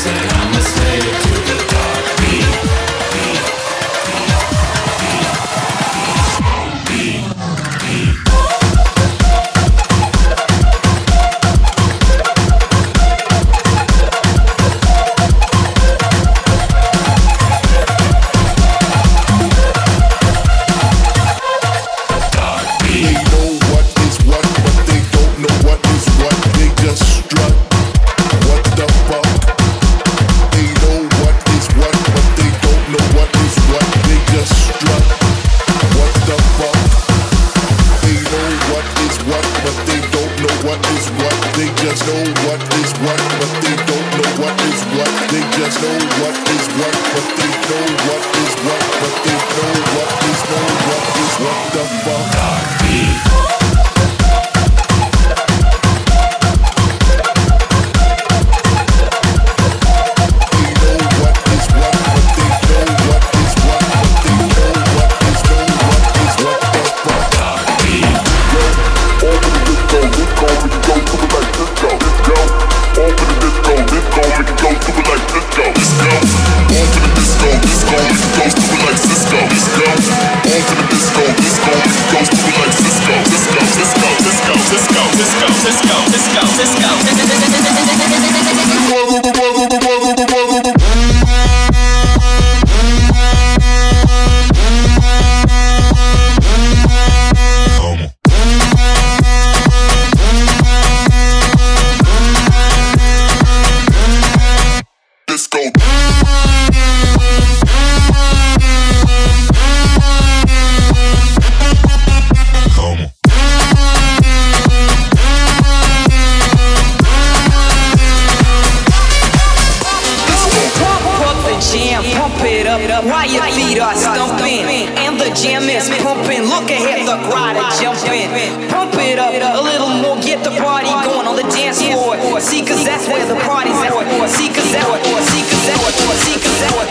Say, I'm pumping. Look ahead, the rider jumping. Pump it up a little more, get the party going on the dance floor. See, cause that's where the party's at. See, cause that's where, see, cause that's where, see, cause that's.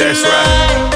That's right.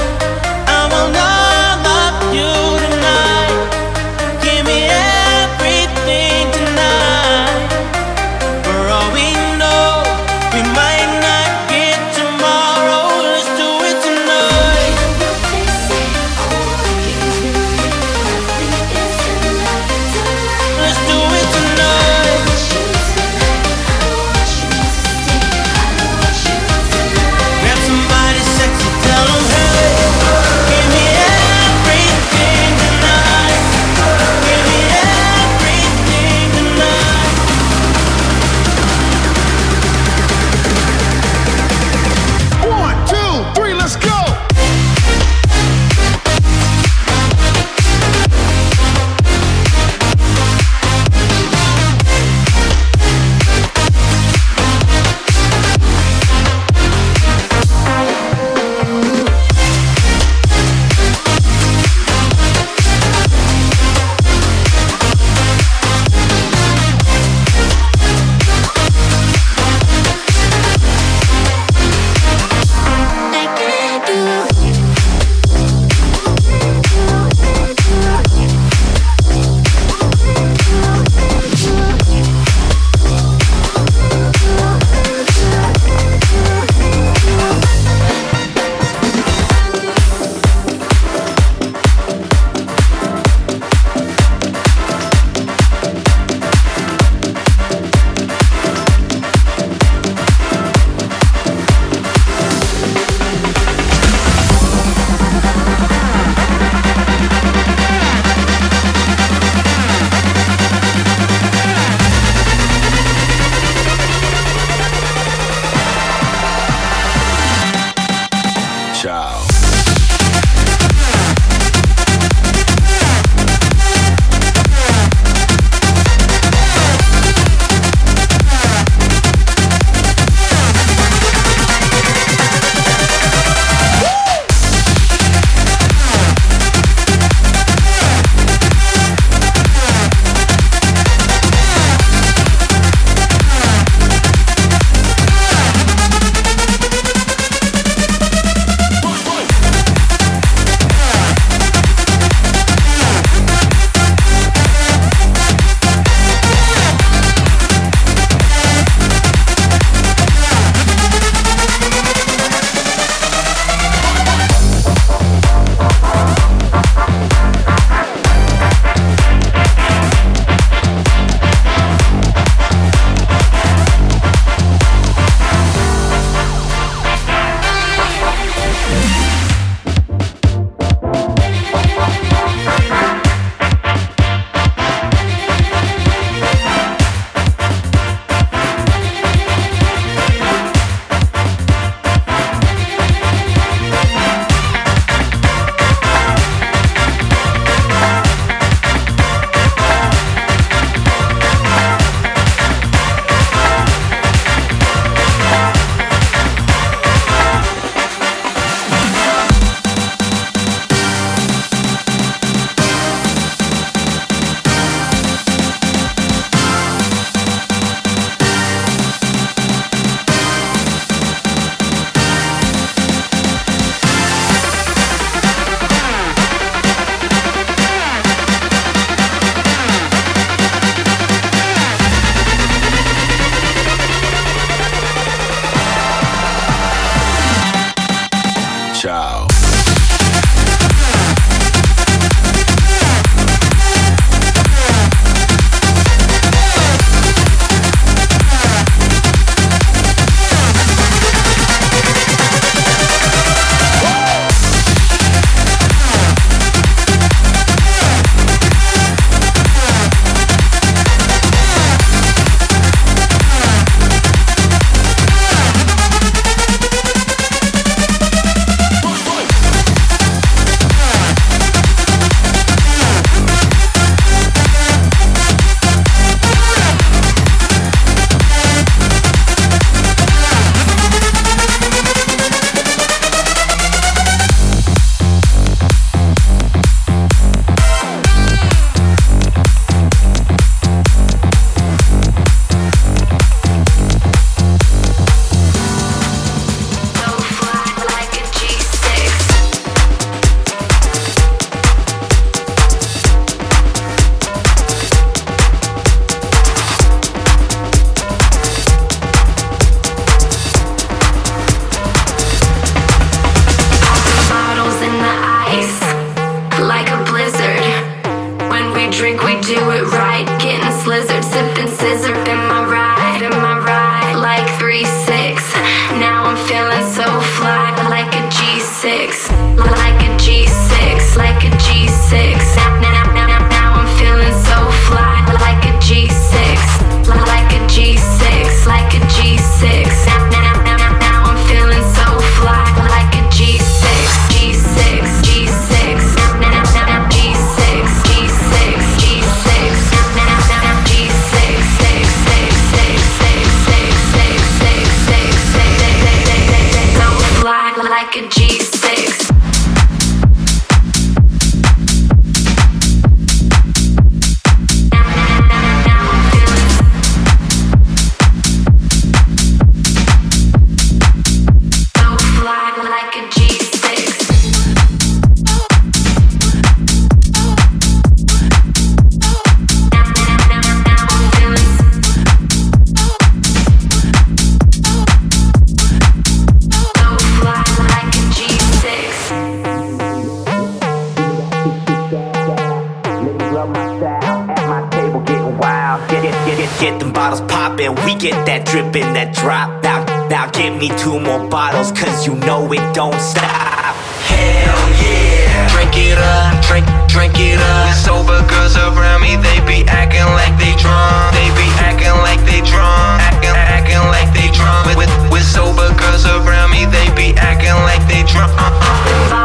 open, that drop out. Now give me two more bottles, cause you know it don't stop. Hell yeah. Drink it up, drink, drink it up. The sober girls around me, they be acting like they drunk. They be acting like they drunk. Acting, acting like they drunk. With, with, with sober girls around me, they be acting like they drunk. Uh-uh.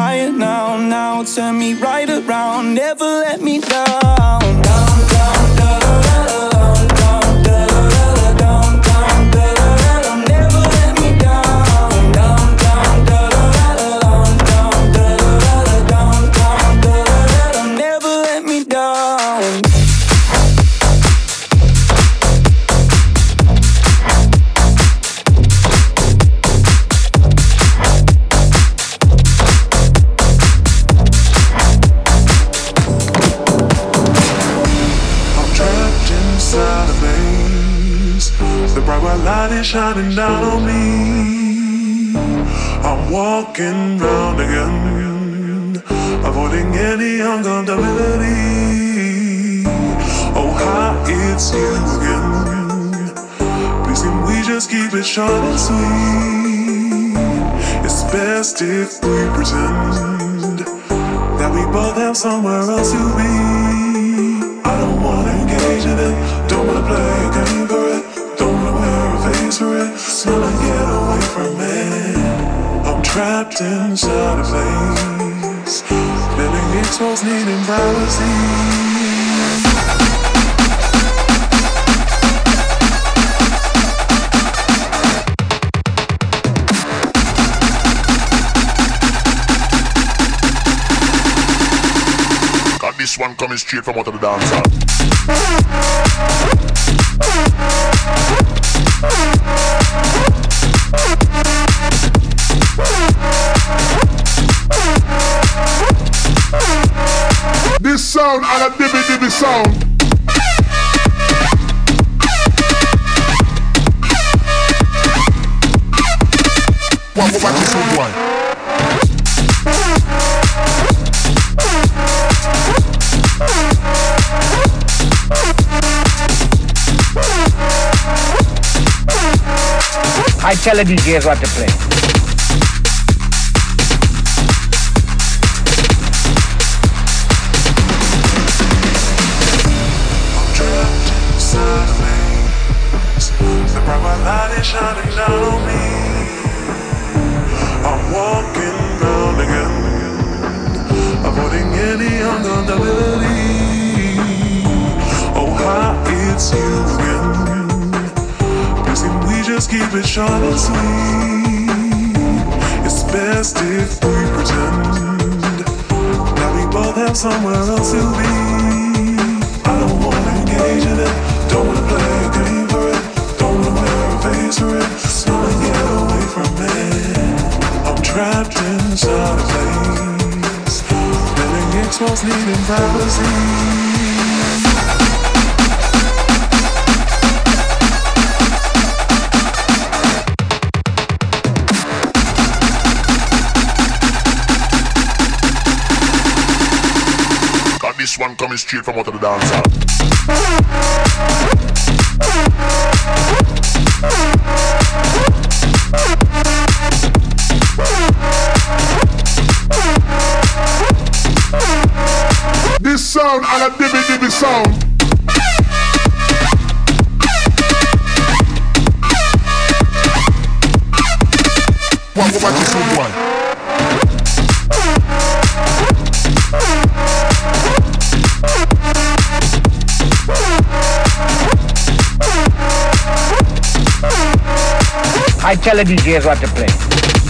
Higher now. Now turn me right around, never let me down. One. I tell the DJs what to play. It's we just keep it short and sweet? It's best if we pretend that we both have somewhere else to be. I don't wanna engage in it, don't wanna play a game for it, don't wanna wear a face for it, wanna get away from it. I'm trapped inside a place, feeling exposed, needing privacy. One coming straight from out of the dancer. This sound and a tell the DJs what to play.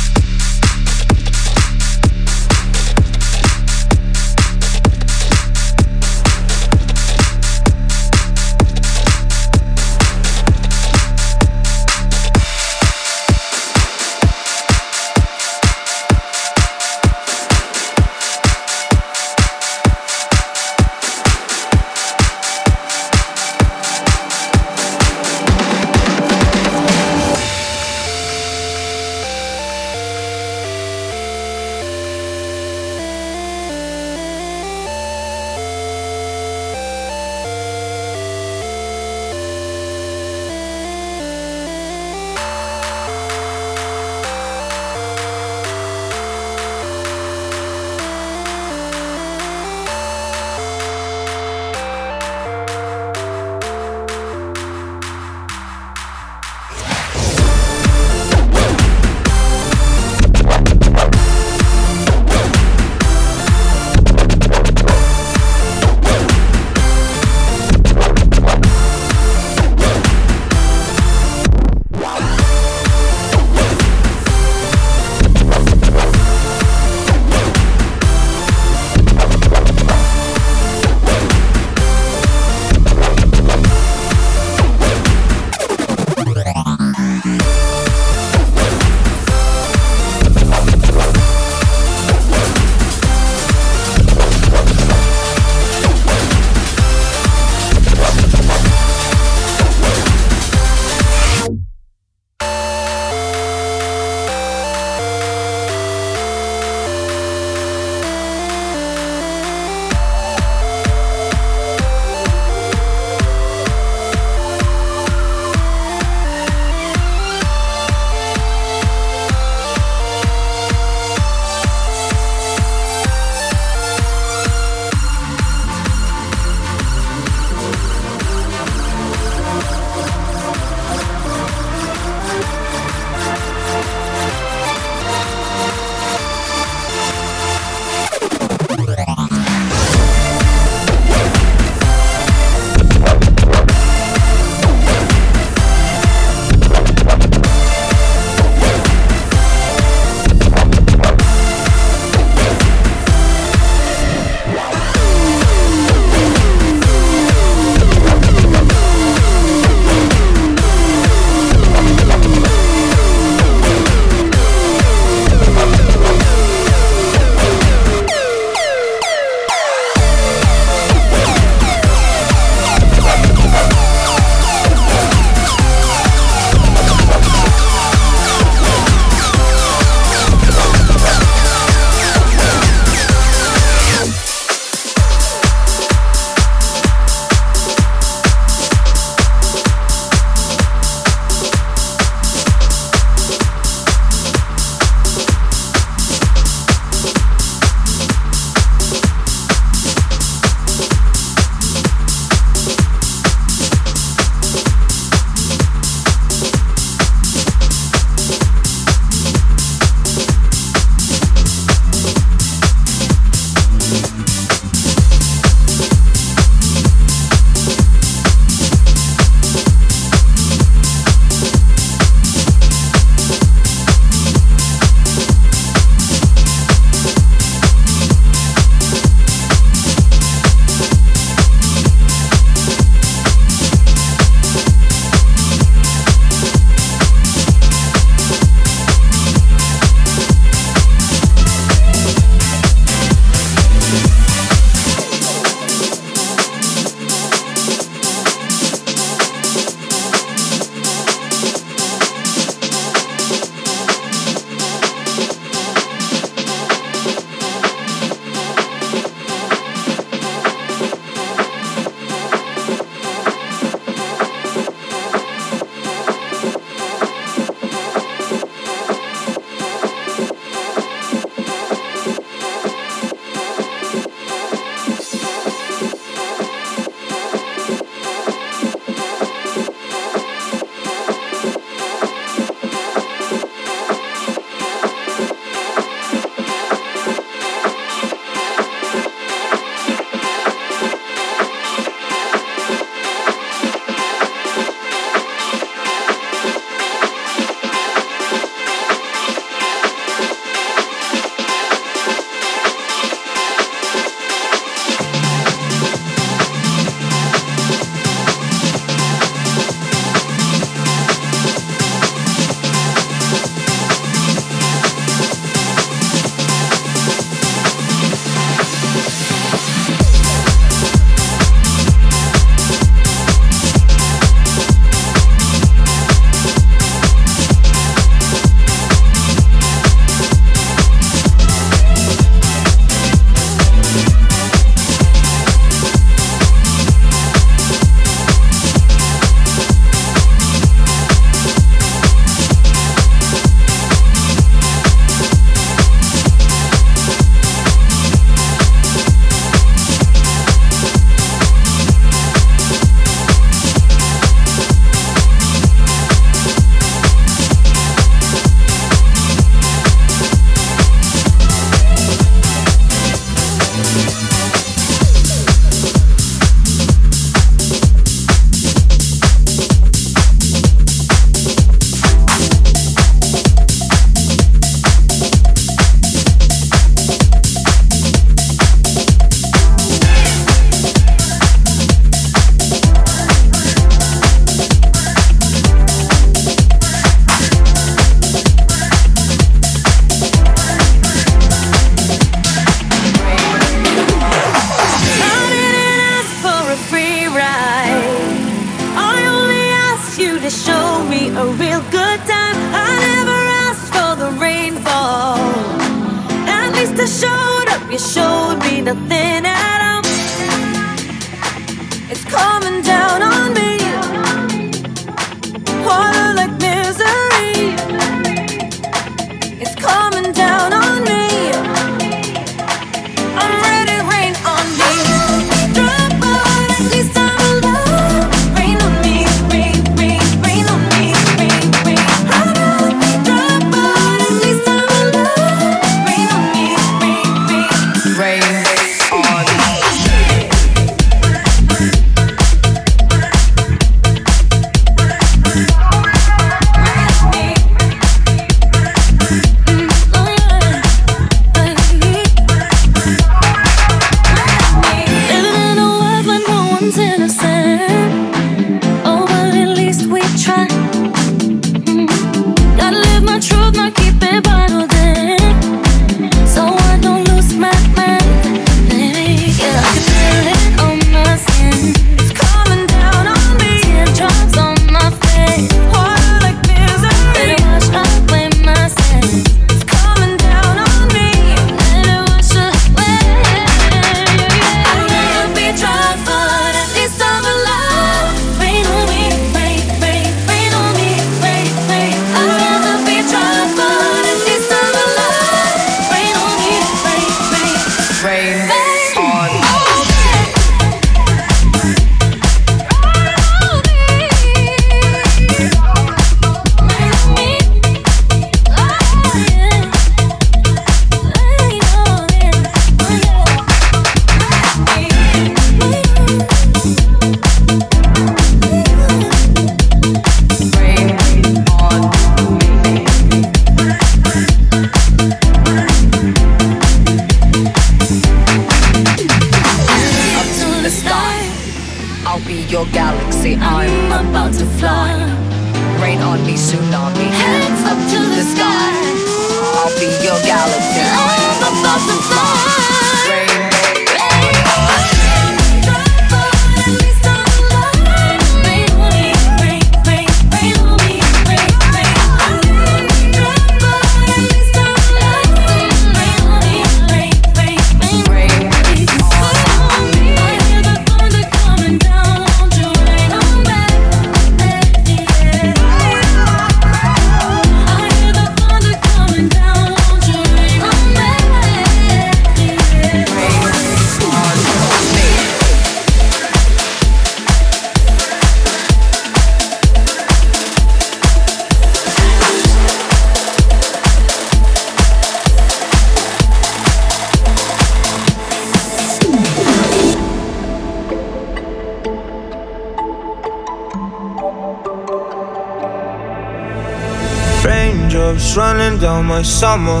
Summer.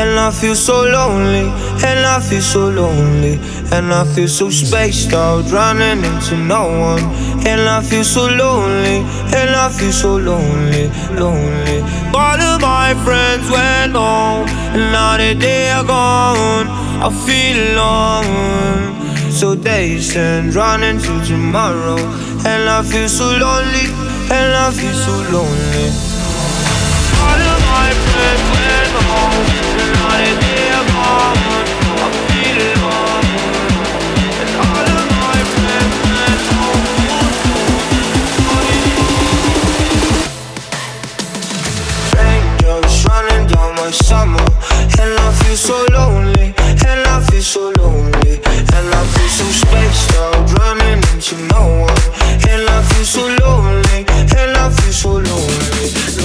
And I feel so lonely, and I feel so lonely. And I feel so spaced out, running into no one. And I feel so lonely, and I feel so lonely, lonely. All of my friends went home, and now that they are gone, I feel alone. So days and running to tomorrow, and I feel so lonely, and I feel so lonely. All of my friends so lonely, and I feel so lonely.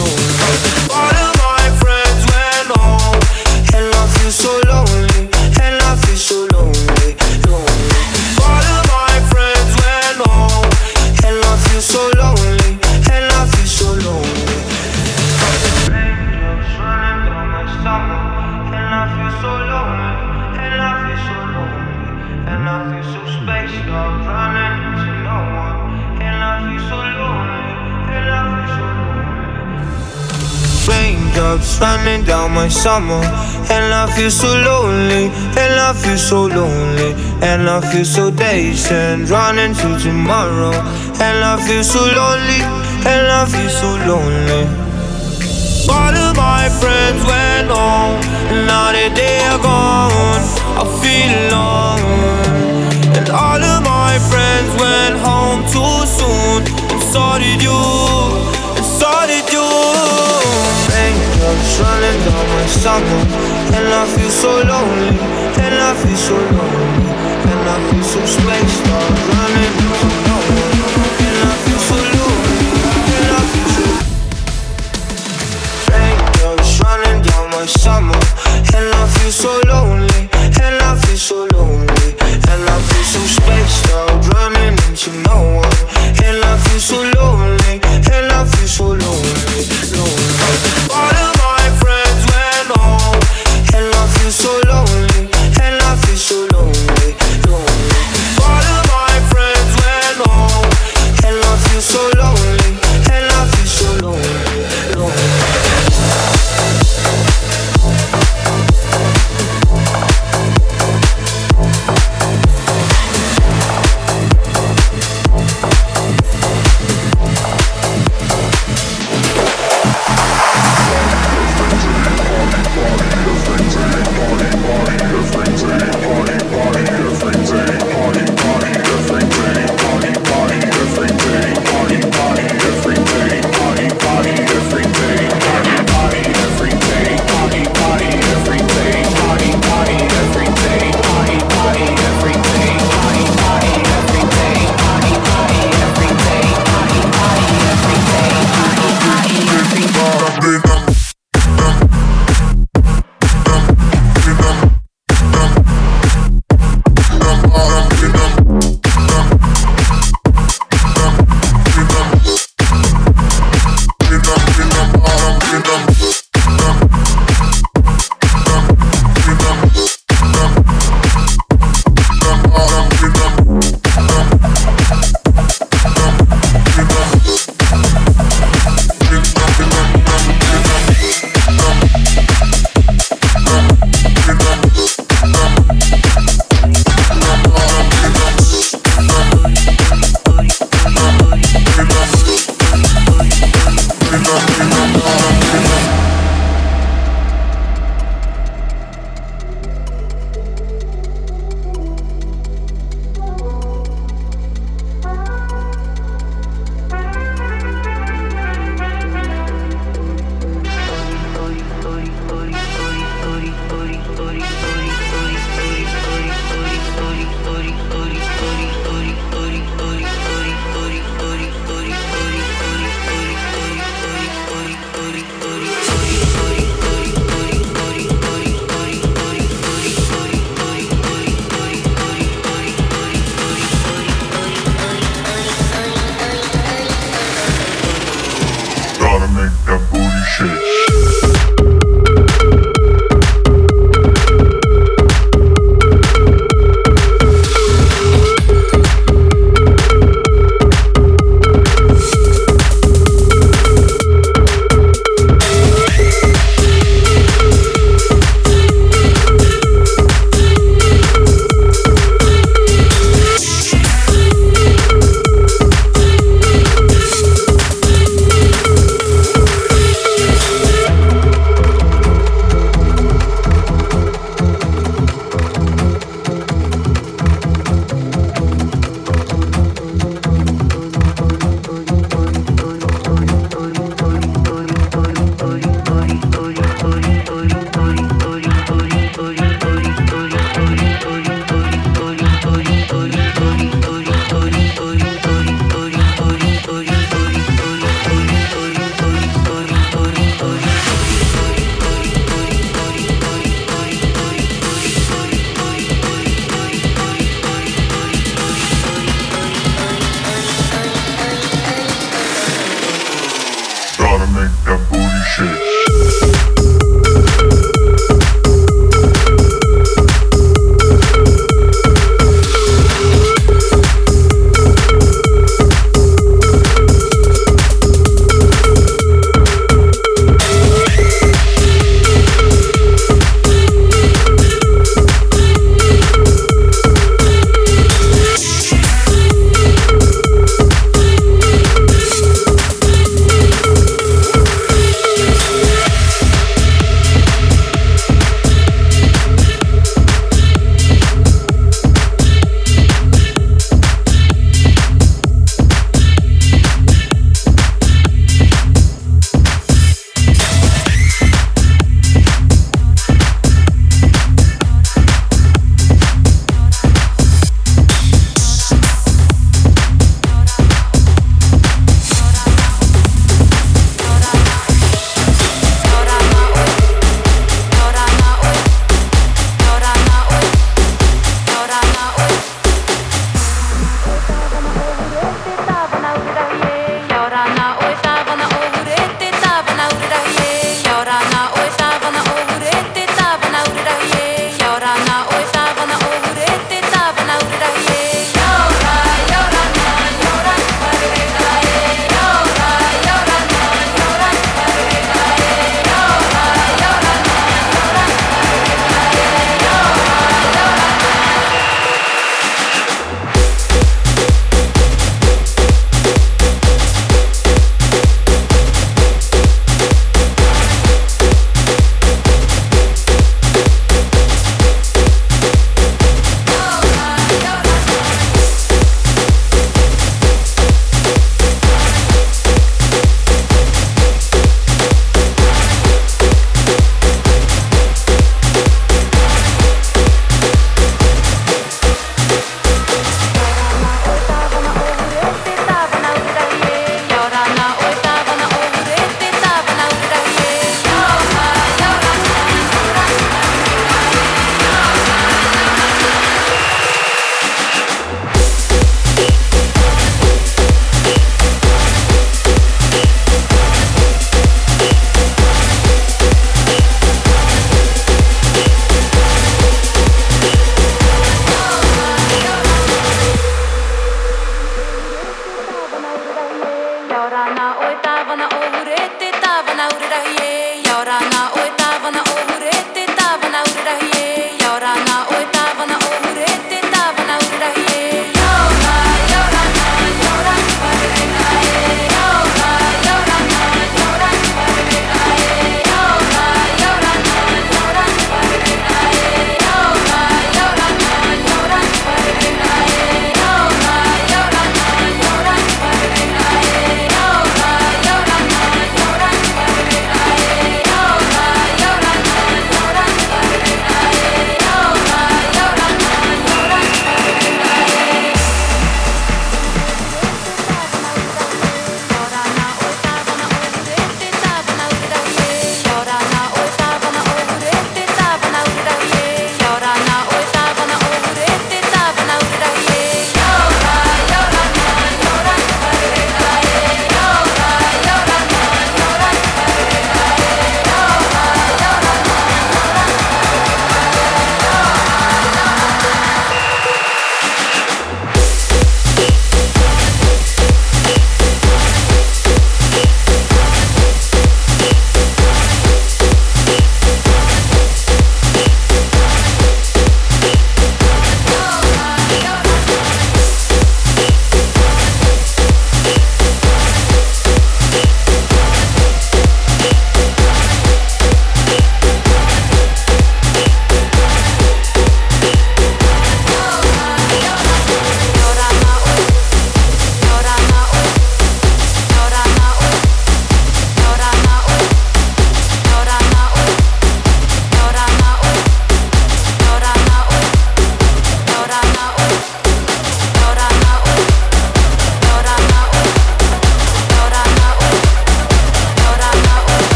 My summer, and I feel so lonely, and I feel so lonely, and I feel so dazed and running to tomorrow, and I feel so lonely, and I feel so lonely. All of my friends went home, and now that they are gone, I feel alone. And all of my friends went home too soon. And so did you, running down my summer. And I feel so lonely, and I feel so lonely. And I feel so spaced out, running no one. And I feel so lonely, and I feel so Raindrops running down my And I feel so